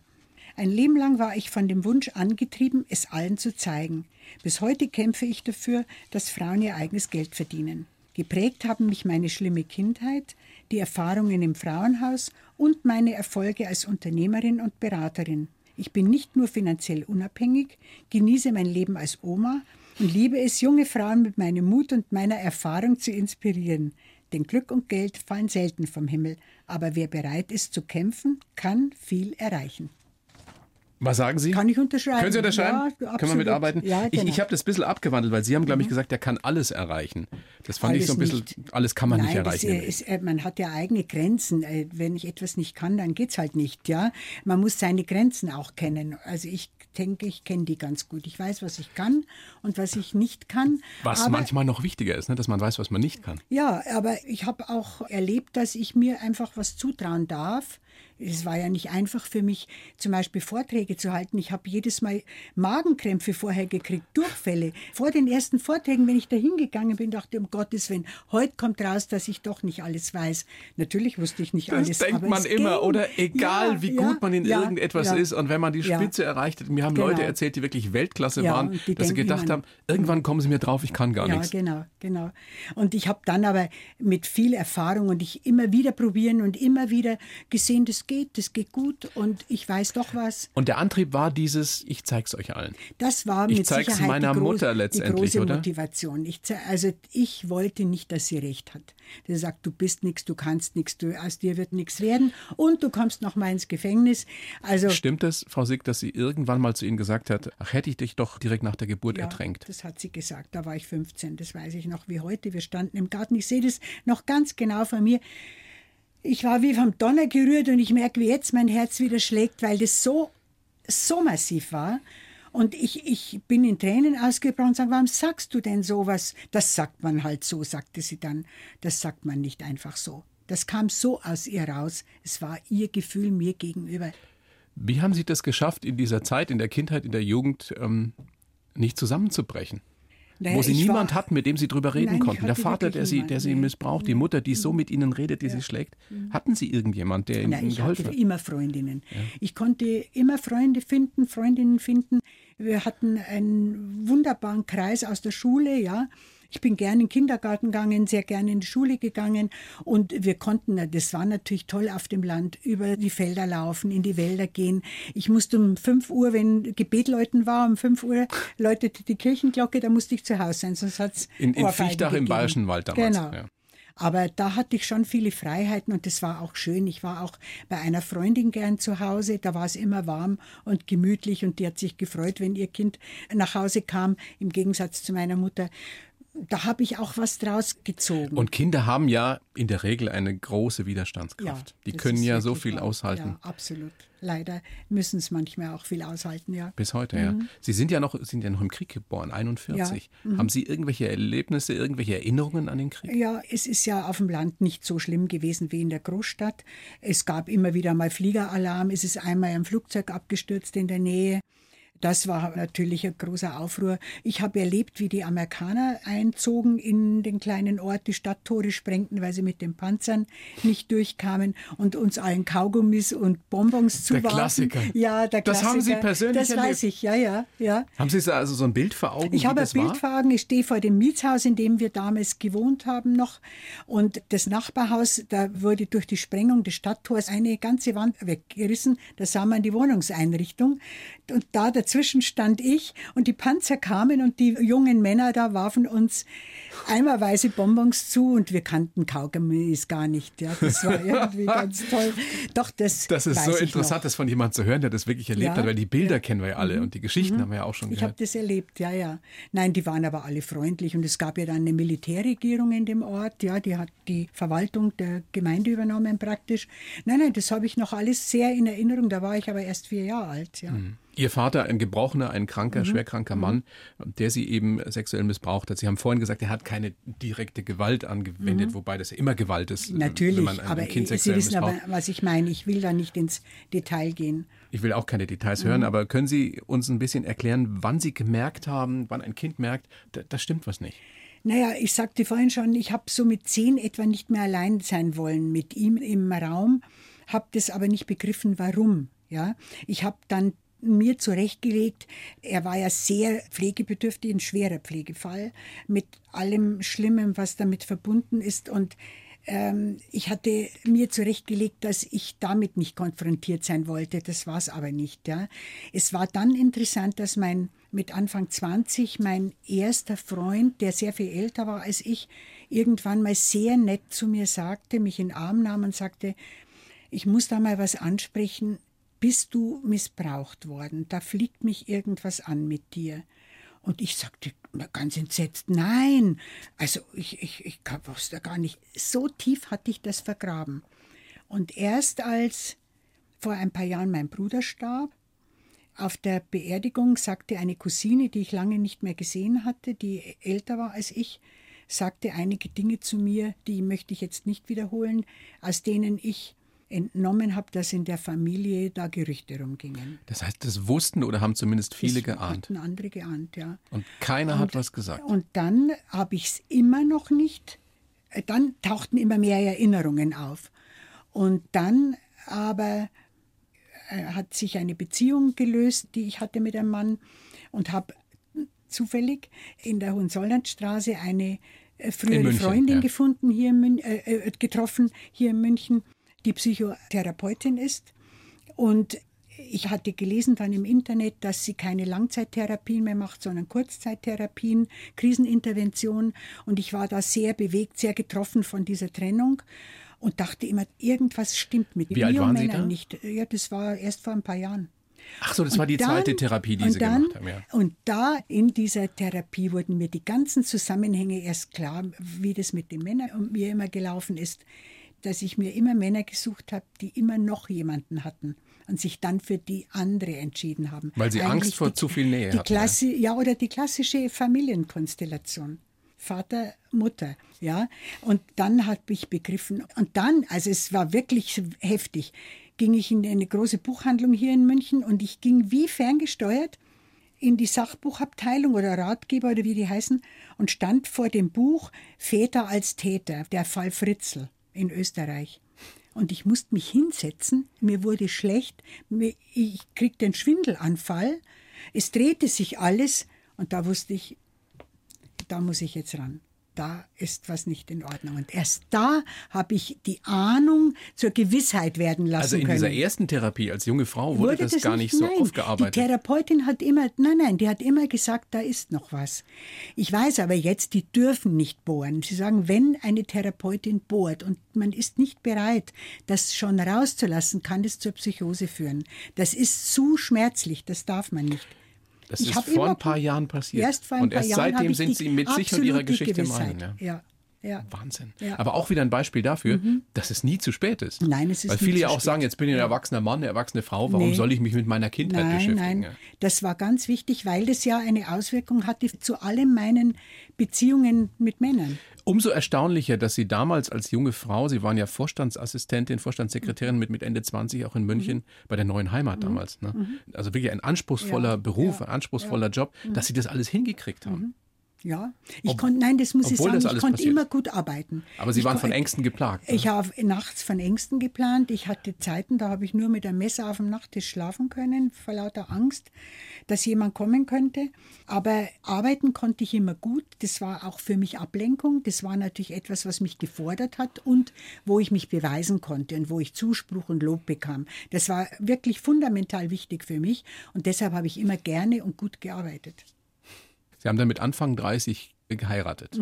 Ein Leben lang war ich von dem Wunsch angetrieben, es allen zu zeigen. Bis heute kämpfe ich dafür, dass Frauen ihr eigenes Geld verdienen. Geprägt haben mich meine schlimme Kindheit, die Erfahrungen im Frauenhaus und meine Erfolge als Unternehmerin und Beraterin. Ich bin nicht nur finanziell unabhängig, genieße mein Leben als Oma und liebe es, junge Frauen mit meinem Mut und meiner Erfahrung zu inspirieren. Denn Glück und Geld fallen selten vom Himmel, aber wer bereit ist zu kämpfen, kann viel erreichen. Was sagen Sie? Kann ich unterschreiben. Können Sie unterschreiben? Ja, Können wir mitarbeiten? Ja, Ich, genau. Mhm. ich habe das ein bisschen abgewandelt, weil Sie haben, glaube ich, gesagt, er kann alles erreichen. Das fand ich Alles so ein bisschen, nicht. alles kann man Nein, nicht erreichen. Das, ist, äh, man hat ja eigene Grenzen. Äh, Wenn ich etwas nicht kann, dann geht's halt nicht. Ja, Man muss seine Grenzen auch kennen. Also ich denke, ich kenne die ganz gut. Ich weiß, was ich kann und was ich nicht kann. Was aber, manchmal noch wichtiger ist, ne? dass man weiß, was man nicht kann. Ja, aber ich habe auch erlebt, dass ich mir einfach was zutrauen darf. Es war ja nicht einfach für mich, zum Beispiel Vorträge zu halten. Ich habe jedes Mal Magenkrämpfe vorher gekriegt, Durchfälle. Vor den ersten Vorträgen, wenn ich da hingegangen bin, dachte ich, um Gottes Willen, heute kommt raus, dass ich doch nicht alles weiß. Natürlich wusste ich nicht Das alles. denkt aber man immer, ging. oder? Egal, Ja, wie ja, gut man in ja, irgendetwas ja. ist und wenn man die Ja. Spitze erreicht hat. Mir haben Genau. Leute erzählt, die wirklich Weltklasse Ja, waren, dass sie denken gedacht immer- haben, irgendwann kommen sie mir drauf, ich kann gar Ja, nichts. genau, genau. Und ich habe dann aber mit viel Erfahrung und ich immer wieder probieren und immer wieder gesehen, das geht, das geht gut und ich weiß doch was. Und der Antrieb war dieses, ich zeig's euch allen. Das war ich mit zeig's Sicherheit meiner die, groß, Mutter letztendlich, die große oder? Motivation. Ich, also ich wollte nicht, dass sie recht hat. Sie sagt, du bist nichts, du kannst nichts, aus dir wird nichts werden und du kommst noch mal ins Gefängnis. Also Stimmt es, Frau Sick, dass sie irgendwann mal zu Ihnen gesagt hat, ach, hätte ich dich doch direkt nach der Geburt Ja, ertränkt? das hat sie gesagt. Da war ich 15, das weiß ich noch wie heute. Wir standen im Garten. Ich sehe das noch ganz genau vor mir. Ich war wie vom Donner gerührt und ich merke, wie jetzt mein Herz wieder schlägt, weil das so, so massiv war. Und ich, ich bin in Tränen ausgebrochen und sage, warum sagst du denn sowas? Das sagt man halt so, sagte sie dann. Das sagt man nicht einfach so. Das kam so aus ihr raus. Es war ihr Gefühl mir gegenüber. Wie haben Sie das geschafft, in dieser Zeit, in der Kindheit, in der Jugend, ähm, nicht zusammenzubrechen? Naja, Wo Sie ich niemand war- hatten, mit dem Sie drüber reden Nein, ich konnten. Der Vater, der Sie, der Sie. Mhm. missbraucht, die Mutter, die so mit Ihnen redet, die Sie schlägt. Hatten Sie irgendjemand, der Ihnen Nein, ich geholfen hatte hat? immer Freundinnen. Ich konnte immer Freunde finden, Freundinnen finden. Wir hatten einen wunderbaren Kreis aus der Schule, ja. Ich bin gerne in den Kindergarten gegangen, sehr gerne in die Schule gegangen und wir konnten, das war natürlich toll auf dem Land, über die Felder laufen, in die Wälder gehen. Ich musste um 5 Uhr, wenn Gebet läuten war, um 5 Uhr läutete die Kirchenglocke, da musste ich zu Hause sein, sonst hat es In, in Viechtach im Bayerischen Wald damals. Genau. Ja. Aber da hatte ich schon viele Freiheiten und das war auch schön. Ich war auch bei einer Freundin gern zu Hause. Da war es immer warm und gemütlich und die hat sich gefreut, wenn ihr Kind nach Hause kam, im Gegensatz zu meiner Mutter. Da habe ich auch was draus gezogen. Und Kinder haben ja in der Regel eine große Widerstandskraft. die das können ja so viel wahr. aushalten. Ja, absolut. Leider müssen es manchmal auch viel aushalten, ja. Bis heute, ja. Sie sind ja noch, sind ja noch im Krieg geboren, 41. Haben Sie irgendwelche Erlebnisse, irgendwelche Erinnerungen an den Krieg? Ja, es ist ja auf dem Land nicht so schlimm gewesen wie in der Großstadt. Es gab immer wieder mal Fliegeralarm. Es ist einmal ein Flugzeug abgestürzt in der Nähe. Das war natürlich ein großer Aufruhr. Ich habe erlebt, wie die Amerikaner einzogen in den kleinen Ort, die Stadttore sprengten, weil sie mit den Panzern nicht durchkamen und uns allen Kaugummis und Bonbons Der zuwarfen. Klassiker. Ja, der Das Klassiker. haben Sie persönlich Das erlebt? weiß ich, ja, ja, ja. Haben Sie so- also so ein Bild vor Augen? Ich habe ein das war? Bild vor Augen. Ich stehe vor dem Mietshaus, in dem wir damals gewohnt haben noch. Und das Nachbarhaus, da wurde durch die Sprengung des Stadttors eine ganze Wand weggerissen. Da sah man die Wohnungseinrichtung. Und da dazwischen stand ich und die Panzer kamen und die jungen Männer da warfen uns eimerweise Bonbons zu und wir kannten Kaugummis gar nicht. Ja, das war (laughs) irgendwie ganz toll. Doch, das Das ist so interessant, noch. das von jemandem zu hören, der das wirklich erlebt Ja, hat, weil die Bilder ja. kennen wir ja alle und die Geschichten haben wir ja auch schon Ich habe gehört. das erlebt, ja, ja. Nein, die waren aber alle freundlich und es gab ja dann eine Militärregierung in dem Ort, ja, die hat die Verwaltung der Gemeinde übernommen praktisch. Nein, nein, das habe ich noch alles sehr in Erinnerung, da war ich aber erst vier Jahre alt, ja. Ihr Vater, ein gebrochener, ein Mhm. kranker, schwerkranker Mann, der Sie eben sexuell missbraucht hat. Sie haben vorhin gesagt, er hat keine direkte Gewalt angewendet, wobei das ja immer Gewalt ist, äh, wenn Mhm. Natürlich, man ein, aber Kind Sie sexuell wissen aber, missbraucht. was ich meine. Ich will da nicht ins Detail gehen. Ich will auch keine Mhm. Details hören, aber können Sie uns ein bisschen erklären, wann Sie gemerkt haben, wann ein Kind merkt, da, da stimmt was nicht? Naja, ich sagte vorhin schon, ich habe so mit zehn etwa nicht mehr allein sein wollen mit ihm im Raum, habe das aber nicht begriffen, warum. Ja, ich habe dann mir zurechtgelegt, er war ja sehr pflegebedürftig, ein schwerer Pflegefall mit allem Schlimmen, was damit verbunden ist und ähm, ich hatte mir zurechtgelegt, dass ich damit nicht konfrontiert sein wollte. Das war es aber nicht. Ja. Es war dann interessant, dass mein mit Anfang 20 mein erster Freund, der sehr viel älter war als ich, irgendwann mal sehr nett zu mir sagte, mich in den Arm nahm und sagte, ich muss da mal was ansprechen. Bist du missbraucht worden? Da fliegt mich irgendwas an mit dir. Und ich sagte ganz entsetzt, nein, also ich, ich, ich wusste gar nicht. So tief hatte ich das vergraben. Und erst als vor ein paar Jahren mein Bruder starb, auf der Beerdigung sagte eine Cousine, die ich lange nicht mehr gesehen hatte, die älter war als ich, sagte einige Dinge zu mir, die möchte ich jetzt nicht wiederholen, aus denen ich entnommen habe, dass in der Familie da Gerüchte rumgingen. Das heißt, das wussten oder haben zumindest viele das geahnt. Hatten andere geahnt, ja. Und keiner hat was gesagt. Und dann habe ich es immer noch nicht. äh, Dann tauchten immer mehr Erinnerungen auf. Und dann aber äh, hat sich eine Beziehung gelöst, die ich hatte mit einem Mann und habe zufällig in der Hohenzollernstraße eine äh, frühere München, Freundin ja. gefunden, hier in Mün äh, getroffen, hier in München, die Psychotherapeutin ist. Und ich hatte gelesen dann im Internet, dass sie keine Langzeittherapien mehr macht, sondern Kurzzeittherapien, Krisenintervention. Und ich war da sehr bewegt, sehr getroffen von dieser Trennung und dachte immer, irgendwas stimmt mit Wie mir alt waren Sie da? nicht. Ja, das war erst vor ein paar Jahren. Ach so, das Und war die dann- zweite Therapie, die Sie dann, gemacht haben. Ja. Und da in dieser Therapie wurden mir die ganzen Zusammenhänge erst klar, wie das mit den Männern und mir immer gelaufen ist, dass ich mir immer Männer gesucht habe, die immer noch jemanden hatten und sich dann für die andere entschieden haben. Weil sie Angst vor die, zu viel Nähe die hatten? Klassi ja, oder die klassische Familienkonstellation. Vater, Mutter, ja. Und dann habe ich begriffen, und dann, also es war wirklich heftig, ging ich in eine große Buchhandlung hier in München und ich ging wie ferngesteuert in die Sachbuchabteilung oder Ratgeber oder wie die heißen und stand vor dem Buch Väter als Täter, der Fall Fritzl in Österreich. Und ich musste mich hinsetzen, mir wurde schlecht, ich kriegte einen Schwindelanfall, es drehte sich alles und da wusste ich, da muss ich jetzt ran. Da ist was nicht in Ordnung. Und erst da habe ich die Ahnung zur Gewissheit werden lassen Also in können. dieser ersten Therapie als junge Frau wurde, das, gar nicht so nein. aufgearbeitet. Die Therapeutin hat immer, nein, nein, die hat immer gesagt, da ist noch was. Ich weiß aber jetzt, die dürfen nicht bohren. Sie sagen, wenn eine Therapeutin bohrt und man ist nicht bereit, das schon rauszulassen, kann das zur Psychose führen. Das ist zu schmerzlich, das darf man nicht. Das Ich ist vor ein paar Jahren passiert. Erst vor ein und erst Jahren seitdem sind Sie mit sich und Ihrer Geschichte im. Reinen. Ja. Ja. Wahnsinn. Ja. Mhm. Aber auch wieder ein Beispiel dafür, dass es nie zu spät ist. Nein, es ist Weil viele ja auch spät. sagen, jetzt bin ich ein erwachsener Mann, eine erwachsene Frau, warum Nee. soll ich mich mit meiner Kindheit Nein, beschäftigen? nein, das war ganz wichtig, weil das ja eine Auswirkung hatte zu allen meinen Beziehungen mit Männern. Umso erstaunlicher, dass Sie damals als junge Frau, Sie waren ja Vorstandsassistentin, Mhm. Vorstandssekretärin mit, mit Ende 20 auch in München bei der neuen Heimat damals. Ne? Also wirklich ein anspruchsvoller Mhm. Ja, Beruf, ja, Mhm. ein anspruchsvoller Job, dass Sie das alles hingekriegt haben. Ja, ich Ob- konnte, nein, das muss ich sagen, ich konnte passiert. immer gut arbeiten. Aber Sie ich waren von Ängsten geplagt. Ne? Ich habe nachts von Ängsten geplant. Ich hatte Zeiten, da habe ich nur mit einem Messer auf dem Nachttisch schlafen können, vor lauter Angst, dass jemand kommen könnte. Aber arbeiten konnte ich immer gut. Das war auch für mich Ablenkung. Das war natürlich etwas, was mich gefordert hat und wo ich mich beweisen konnte und wo ich Zuspruch und Lob bekam. Das war wirklich fundamental wichtig für mich und deshalb habe ich immer gerne und gut gearbeitet. Sie haben dann mit Anfang 30 geheiratet.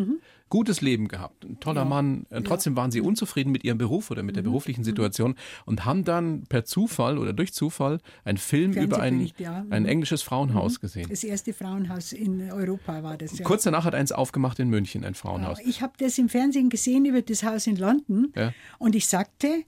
Gutes Leben gehabt, ein toller Mann. Äh, Trotzdem waren Sie unzufrieden mit Ihrem Beruf oder mit der beruflichen Situation und haben dann per Zufall oder durch Zufall einen Film über ein, ja. ein englisches Frauenhaus gesehen. Das erste Frauenhaus in Europa war das ja. Kurz danach hat eins aufgemacht in München, ein Frauenhaus. Ich habe das im Fernsehen gesehen über das Haus in London Ja. und ich sagte,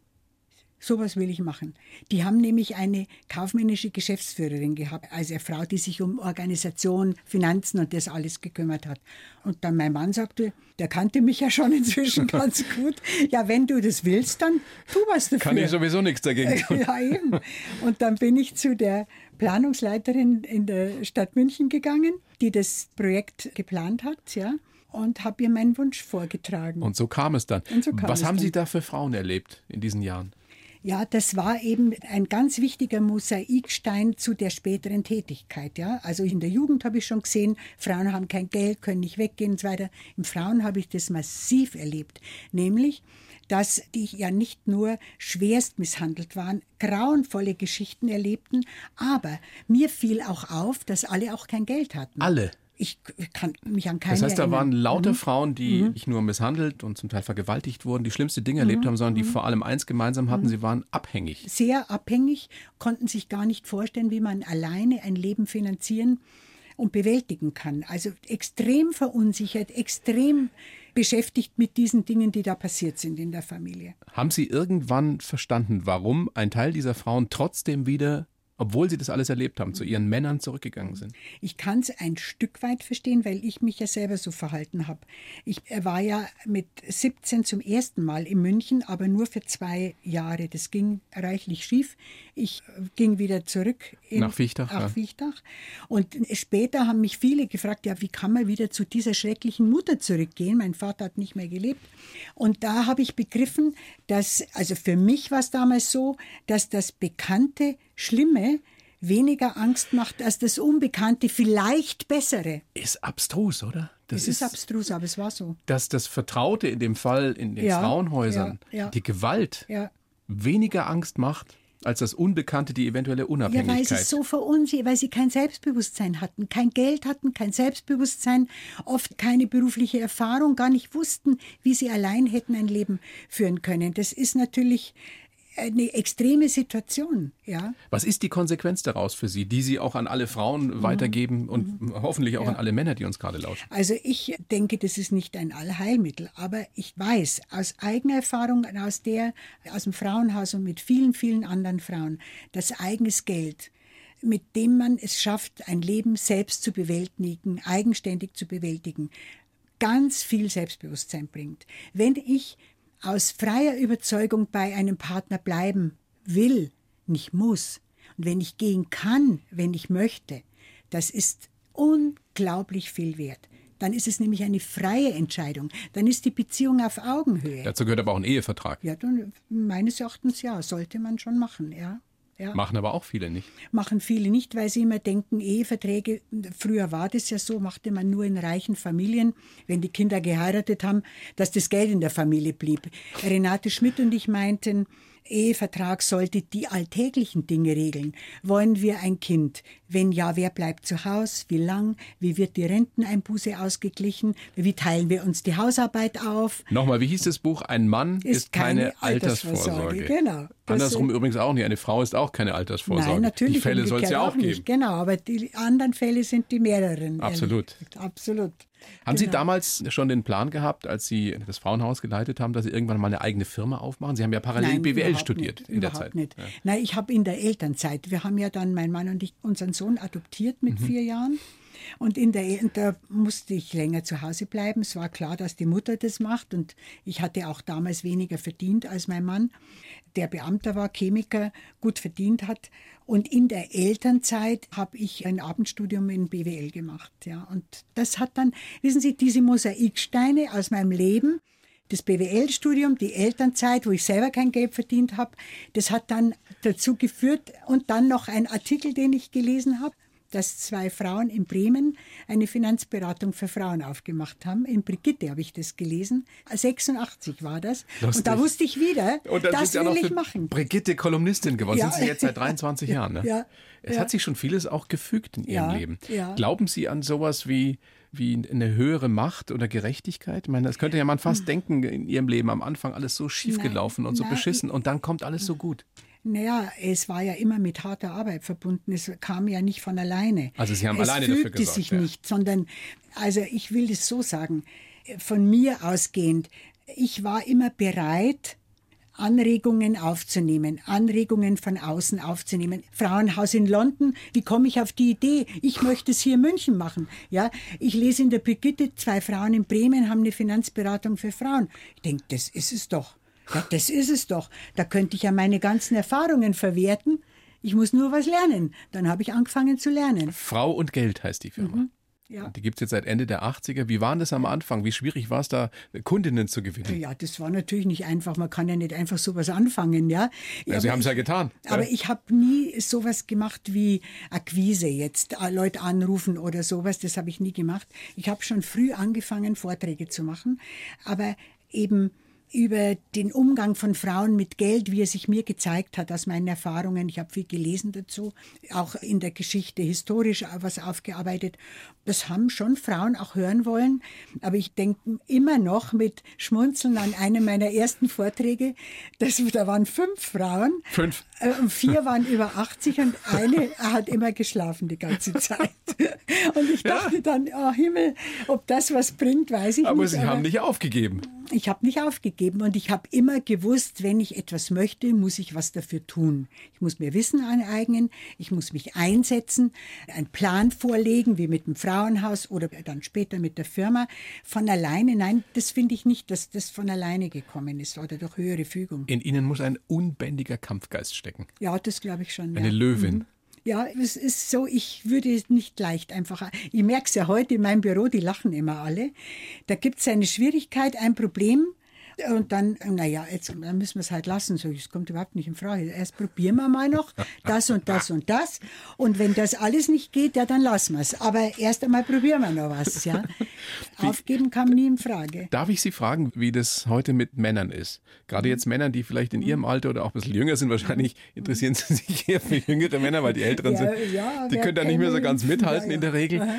sowas will ich machen. Die haben nämlich eine kaufmännische Geschäftsführerin gehabt, also eine Frau, die sich um Organisation, Finanzen und das alles gekümmert hat. Und dann mein Mann sagte, der kannte mich ja schon inzwischen (laughs) ganz gut. Ja, wenn du das willst, dann tu was dafür. Kann ich sowieso nichts dagegen (laughs) tun. Ja, eben. Und dann bin ich zu der Planungsleiterin in der Stadt München gegangen, die das Projekt geplant hat, ja, und habe ihr meinen Wunsch vorgetragen. Und so kam es dann. So kam Was es haben dann. Sie da für Frauen erlebt in diesen Jahren? Ja, das war eben ein ganz wichtiger Mosaikstein zu der späteren Tätigkeit. Ja, also in der Jugend habe ich schon gesehen, Frauen haben kein Geld, können nicht weggehen und so weiter. Im Frauen habe ich das massiv erlebt, nämlich dass die ja nicht nur schwerst misshandelt waren, grauenvolle Geschichten erlebten, aber mir fiel auch auf, dass alle auch kein Geld hatten. Alle. Ich kann mich an keine Das heißt, da erinnern. waren lauter Mhm. Frauen, die nicht nur misshandelt und zum Teil vergewaltigt wurden, die schlimmste Dinge Mhm. erlebt haben, sondern die vor allem eins gemeinsam hatten, sie waren abhängig. sehr abhängig, konnten sich gar nicht vorstellen, wie man alleine ein Leben finanzieren und bewältigen kann. Also extrem verunsichert, extrem beschäftigt mit diesen Dingen, die da passiert sind in der Familie. Haben Sie irgendwann verstanden, warum ein Teil dieser Frauen trotzdem wieder, obwohl sie das alles erlebt haben, zu ihren Männern zurückgegangen sind? Ich kann es ein Stück weit verstehen, weil ich mich ja selber so verhalten habe. Ich war ja mit 17 zum ersten Mal in München, aber nur für zwei Jahre. Das ging reichlich schief. Ich äh, ging wieder zurück Nach Viechtach, Nach ja. Viechtach. Und später haben mich viele gefragt, ja, wie kann man wieder zu dieser schrecklichen Mutter zurückgehen? Mein Vater hat nicht mehr gelebt. Und da habe ich begriffen, dass, also für mich war es damals so, dass das Bekannte, Schlimme, weniger Angst macht als das Unbekannte, vielleicht bessere. Ist abstrus, oder? Das ist abstrus, aber es war so. Dass das Vertraute in dem Fall in den Ja, Frauenhäusern, ja, ja. die Gewalt, weniger Angst macht als das Unbekannte die eventuelle Unabhängigkeit. Ja, weil sie so verunsichert, weil sie kein Selbstbewusstsein hatten, kein Geld hatten, kein Selbstbewusstsein, oft keine berufliche Erfahrung, gar nicht wussten, wie sie allein hätten ein Leben führen können. Das ist natürlich eine extreme Situation. Ja. Was ist die Konsequenz daraus für Sie, die Sie auch an alle Frauen mhm. weitergeben und mhm. hoffentlich auch ja. an alle Männer, die uns gerade lauschen? Also ich denke, das ist nicht ein Allheilmittel, aber ich weiß aus eigener Erfahrung, aus der, aus dem Frauenhaus und mit vielen, vielen anderen Frauen, dass eigenes Geld, mit dem man es schafft, ein Leben selbst zu bewältigen, eigenständig zu bewältigen, ganz viel Selbstbewusstsein bringt. Wenn ich aus freier Überzeugung bei einem Partner bleiben will, nicht muss, und wenn ich gehen kann, wenn ich möchte, das ist unglaublich viel wert. Dann ist es nämlich eine freie Entscheidung. Dann ist die Beziehung auf Augenhöhe. Dazu gehört aber auch ein Ehevertrag. Ja, dann, meines Erachtens ja, sollte man schon machen, ja. Ja. Machen aber auch viele nicht. Machen viele nicht, weil sie immer denken, Eheverträge, früher war das ja so, machte man nur in reichen Familien, wenn die Kinder geheiratet haben, dass das Geld in der Familie blieb. Renate Schmidt und ich meinten, Ehevertrag sollte die alltäglichen Dinge regeln. Wollen wir ein Kind? Wenn ja, wer bleibt zu Hause? Wie lang? Wie wird die Renteneinbuße ausgeglichen? Wie teilen wir uns die Hausarbeit auf? Nochmal, wie hieß das Buch? Ein Mann ist, ist keine, keine Altersvorsorge. Altersvorsorge. Genau. Andersrum übrigens auch nicht. Eine Frau ist auch keine Altersvorsorge. Nein, natürlich. Die Fälle soll es ja auch, geben. Genau, aber die anderen Fälle sind die mehreren. Absolut. Absolut. Haben genau. Sie damals schon den Plan gehabt, als Sie das Frauenhaus geleitet haben, dass Sie irgendwann mal eine eigene Firma aufmachen? Sie haben ja parallel Nein, BWL studiert nicht, in der Zeit. Nicht. Ja. Nein, ich habe in der Elternzeit, wir haben ja dann, mein Mann und ich, unseren Sohn adoptiert mit mhm. vier Jahren. Und in der, da musste ich länger zu Hause bleiben. Es war klar, dass die Mutter das macht. Und ich hatte auch damals weniger verdient als mein Mann, der Beamter war, Chemiker, gut verdient hat. Und in der Elternzeit habe ich ein Abendstudium in BWL gemacht. Ja. Und das hat dann, wissen Sie, diese Mosaiksteine aus meinem Leben, das BWL-Studium, die Elternzeit, wo ich selber kein Geld verdient habe, das hat dann dazu geführt und dann noch ein Artikel, den ich gelesen habe, dass zwei Frauen in Bremen eine Finanzberatung für Frauen aufgemacht haben. In Brigitte habe ich das gelesen. 86 war das. Lustig. Und da wusste ich wieder, das will ja ich machen. Brigitte Kolumnistin geworden. Ja. Sind Sie jetzt seit 23 (laughs) Jahren. Ne? Ja. Es ja. hat sich schon vieles auch gefügt in Ihrem Leben. Glauben Sie an sowas wie wie eine höhere Macht oder Gerechtigkeit? Ich meine, das könnte ja man fast hm. denken in ihrem Leben am Anfang alles so schief gelaufen und so nein, beschissen und dann kommt alles so gut. Naja, es war ja immer mit harter Arbeit verbunden. Es kam ja nicht von alleine. Also Sie haben es alleine dafür gesorgt. Es sich ja. nicht, sondern, also ich will das so sagen, von mir ausgehend, ich war immer bereit, Anregungen aufzunehmen, Anregungen von außen aufzunehmen. Frauenhaus in London, wie komme ich auf die Idee? Ich möchte es hier in München machen. Ja, ich lese in der Brigitte, zwei Frauen in Bremen haben eine Finanzberatung für Frauen. Ich denke, das ist es doch. Ja, das ist es doch. Da könnte ich ja meine ganzen Erfahrungen verwerten. Ich muss nur was lernen. Dann habe ich angefangen zu lernen. Frau und Geld heißt die Firma. Mhm. Ja. Die gibt es jetzt seit Ende der 80er. Wie war das am Anfang? Wie schwierig war es da, Kundinnen zu gewinnen? Ja, das war natürlich nicht einfach. Man kann ja nicht einfach sowas anfangen. Ja, ja Sie haben es ja getan. Aber ja. ich habe nie sowas gemacht wie Akquise jetzt, äh, Leute anrufen oder sowas. Das habe ich nie gemacht. Ich habe schon früh angefangen, Vorträge zu machen. Aber eben über den Umgang von Frauen mit Geld, wie er sich mir gezeigt hat aus meinen Erfahrungen. Ich habe viel gelesen dazu, auch in der Geschichte historisch was aufgearbeitet. Das haben schon Frauen auch hören wollen. Aber ich denke immer noch mit Schmunzeln an einen meiner ersten Vorträge. Das, da waren fünf Frauen. Fünf. Äh, und vier waren über 80 und eine hat immer geschlafen die ganze (laughs) Zeit. Und ich dachte ja. dann, oh Himmel, ob das was bringt, weiß ich aber nicht. Sie aber Sie haben nicht aufgegeben. Ich habe nicht aufgegeben und ich habe immer gewusst, wenn ich etwas möchte, muss ich was dafür tun. Ich muss mir Wissen aneignen, ich muss mich einsetzen, einen Plan vorlegen, wie mit dem Frauenhaus oder dann später mit der Firma. Von alleine, nein, das finde ich nicht, dass das von alleine gekommen ist oder durch höhere Fügung. In Ihnen muss ein unbändiger Kampfgeist stecken. Ja, das glaube ich schon. Eine ja. Löwin. Mhm. Ja, es ist so, ich würde nicht leicht einfach. Ich merke es ja heute in meinem Büro, die lachen immer alle. Da gibt es eine Schwierigkeit, ein Problem. Und dann, naja, jetzt dann müssen wir es halt lassen. So, es kommt überhaupt nicht in Frage. Erst probieren wir mal noch das und das und das. Und wenn das alles nicht geht, ja, dann lassen wir es. Aber erst einmal probieren wir noch was, ja. Aufgeben kam nie in Frage. Darf ich Sie fragen, wie das heute mit Männern ist? Gerade jetzt Männern, die vielleicht in Ihrem Alter oder auch ein bisschen jünger sind, wahrscheinlich interessieren Sie sich eher für jüngere Männer, weil die Älteren Ja, sind. ja, die können da nicht mehr so ganz mithalten Ja, in der. Regel. Aha.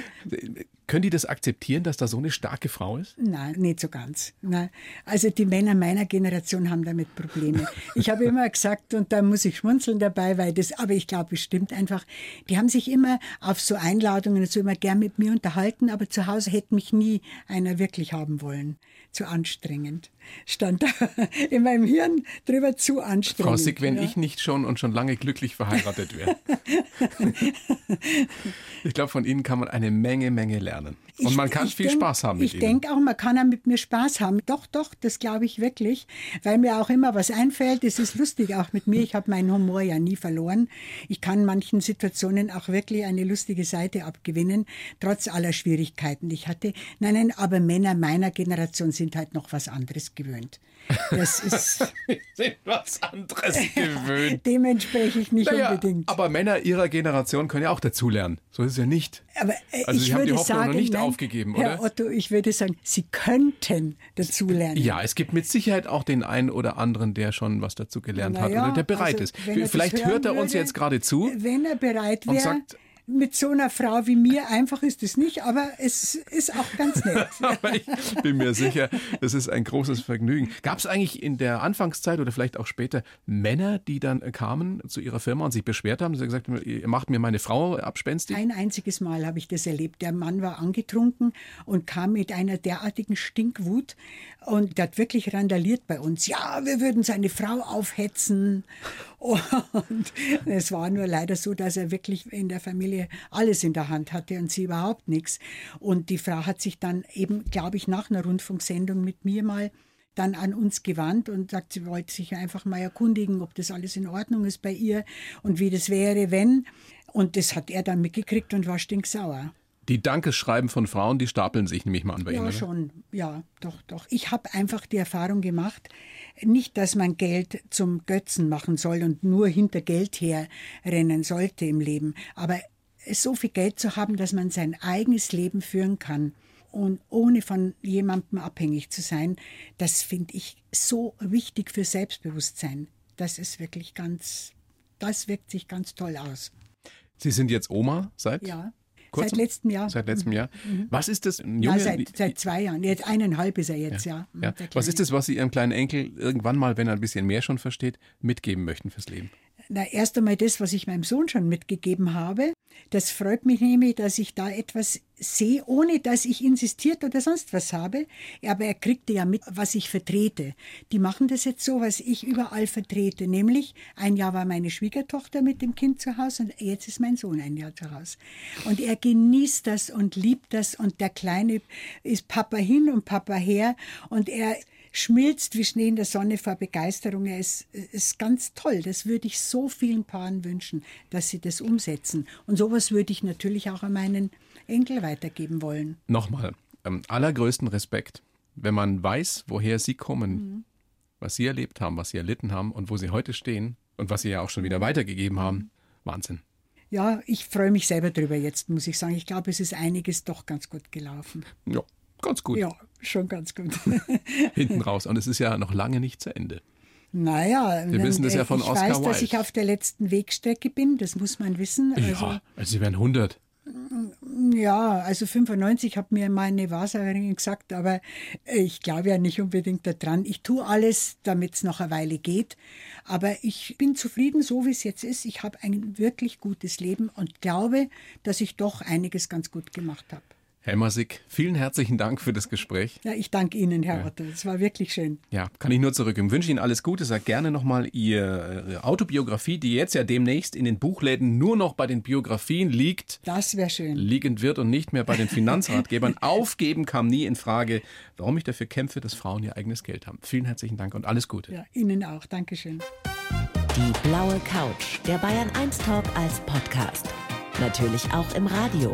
Können die das akzeptieren, dass da so eine starke Frau ist? Nein, nicht so ganz. Nein. Also die Männer meiner Generation haben damit Probleme. Ich habe immer gesagt, und da muss ich schmunzeln dabei, weil das, aber ich glaube, es stimmt einfach, die haben sich immer auf so Einladungen so immer gern mit mir unterhalten, aber zu Hause hätte mich nie einer wirklich haben wollen. Zu anstrengend. Stand da (laughs) in meinem Hirn drüber zu anstrengend. Frau Sick, wenn ja. ich nicht schon und schon lange glücklich verheiratet wäre. (laughs) ich glaube, von Ihnen kann man eine Menge, Menge lernen. Und Ich- man kann ich viel denk- Spaß haben mit Ich Ihnen. denke auch, man kann auch mit mir Spaß haben. Doch, doch, das glaube ich wirklich, weil mir auch immer was einfällt. Es ist lustig auch mit mir. Ich habe meinen Humor ja nie verloren. Ich kann manchen Situationen auch wirklich eine lustige Seite abgewinnen, trotz aller Schwierigkeiten, die ich hatte. Nein, nein, aber Männer meiner Generation sind halt noch was anderes gewöhnt. Das ist, Wir (laughs) sind was anderes gewöhnt. (laughs) dem entspreche ich nicht Naja, unbedingt. aber Männer Ihrer Generation können ja auch dazulernen. So ist es ja nicht. Aber äh, Also ich Sie haben die würde Hoffnung noch sagen, nicht nein, aufgegeben, Herr oder? Otto, ich würde sagen, Sie könnten dazulernen. Ja, es gibt mit Sicherheit auch den einen oder anderen, der schon was dazu gelernt hat Naja, oder der bereit also, ist. Vielleicht hört er uns würde, jetzt gerade zu. Wenn er bereit und wäre, sagt- mit so einer Frau wie mir, einfach ist es nicht, aber es ist auch ganz nett. (laughs) Aber ich bin mir sicher, das ist ein großes Vergnügen. Gab es eigentlich in der Anfangszeit oder vielleicht auch später Männer, die dann kamen zu ihrer Firma und sich beschwert haben? Sie haben gesagt, ihr macht mir meine Frau abspenstig? Ein einziges Mal habe ich das erlebt. Der Mann war angetrunken und kam mit einer derartigen Stinkwut und hat wirklich randaliert bei uns. Ja, wir würden seine Frau aufhetzen. Und es war nur leider so, dass er wirklich in der Familie alles in der Hand hatte und sie überhaupt nichts. Und die Frau hat sich dann eben, glaube ich, nach einer Rundfunksendung mit mir mal dann an uns gewandt und sagt, sie wollte sich einfach mal erkundigen, ob das alles in Ordnung ist bei ihr und wie das wäre, wenn. Und das hat er dann mitgekriegt und war stinksauer. Die Dankeschreiben von Frauen, die stapeln sich nämlich mal an bei Ihnen. Ja, schon. Ja, doch, doch. Ich habe einfach die Erfahrung gemacht, nicht, dass man Geld zum Götzen machen soll und nur hinter Geld herrennen sollte im Leben, aber so viel Geld zu haben, dass man sein eigenes Leben führen kann und ohne von jemandem abhängig zu sein, das finde ich so wichtig für Selbstbewusstsein. Das ist wirklich ganz, das wirkt sich ganz toll aus. Sie sind jetzt Oma seit? Ja. Kurzem? Seit letztem Jahr. Seit letztem Jahr. Was ist das? Ein Ja, Junge, seit, seit zwei Jahren. Jetzt eineinhalb ist er jetzt, ja. ja. Der Was ist das, was Sie Ihrem kleinen Enkel irgendwann mal, wenn er ein bisschen mehr schon versteht, mitgeben möchten fürs Leben? Na, erst einmal das, was ich meinem Sohn schon mitgegeben habe. Das freut mich nämlich, dass ich da etwas sehe, ohne dass ich insistiert oder sonst was habe. Aber er kriegte ja mit, was ich vertrete. Die machen das jetzt so, was ich überall vertrete. Nämlich, ein Jahr war meine Schwiegertochter mit dem Kind zu Hause und jetzt ist mein Sohn ein Jahr zu Hause. Und er genießt das und liebt das und der Kleine ist Papa hin und Papa her und er schmilzt wie Schnee in der Sonne vor Begeisterung. Er ist, ist ganz toll. Das würde ich so vielen Paaren wünschen, dass sie das umsetzen. Und sowas würde ich natürlich auch an meinen Enkel weitergeben wollen. Nochmal, ähm, allergrößten Respekt, wenn man weiß, woher Sie kommen, Mhm. was Sie erlebt haben, was Sie erlitten haben und wo Sie heute stehen und was Sie ja auch schon wieder weitergegeben haben. Wahnsinn. Ja, ich freue mich selber drüber jetzt, muss ich sagen. Ich glaube, es ist einiges doch ganz gut gelaufen. Ja, ganz gut. Ja, schon ganz gut. (laughs) Hinten raus. Und es ist ja noch lange nicht zu Ende. naja, Wir wissen das ja von ich Oscar weiß, dass Wilde. ich auf der letzten Wegstrecke bin, das muss man wissen. Also, ja, also Sie werden 100. Ja, also 95 hat mir meine Wahrsagerin gesagt, aber ich glaube ja nicht unbedingt daran. Ich tue alles, damit es noch eine Weile geht. Aber ich bin zufrieden, so wie es jetzt ist. Ich habe ein wirklich gutes Leben und glaube, dass ich doch einiges ganz gut gemacht habe. Herr Masik, vielen herzlichen Dank für das Gespräch. Ja, ich danke Ihnen, Herr Otto. Es war wirklich schön. Ja, kann ich nur zurückgeben. Wünsche Ihnen alles Gute. Sag gerne nochmal Ihre Autobiografie, die jetzt ja demnächst in den Buchläden nur noch bei den Biografien liegt, Das wäre schön. liegend wird und nicht mehr bei den Finanzratgebern. (laughs) Aufgeben kam nie in Frage, warum ich dafür kämpfe, dass Frauen ihr eigenes Geld haben. Vielen herzlichen Dank und alles Gute. Ja, Ihnen auch. Dankeschön. Die blaue Couch, der Bayern 1 Talk als Podcast. Natürlich auch im Radio.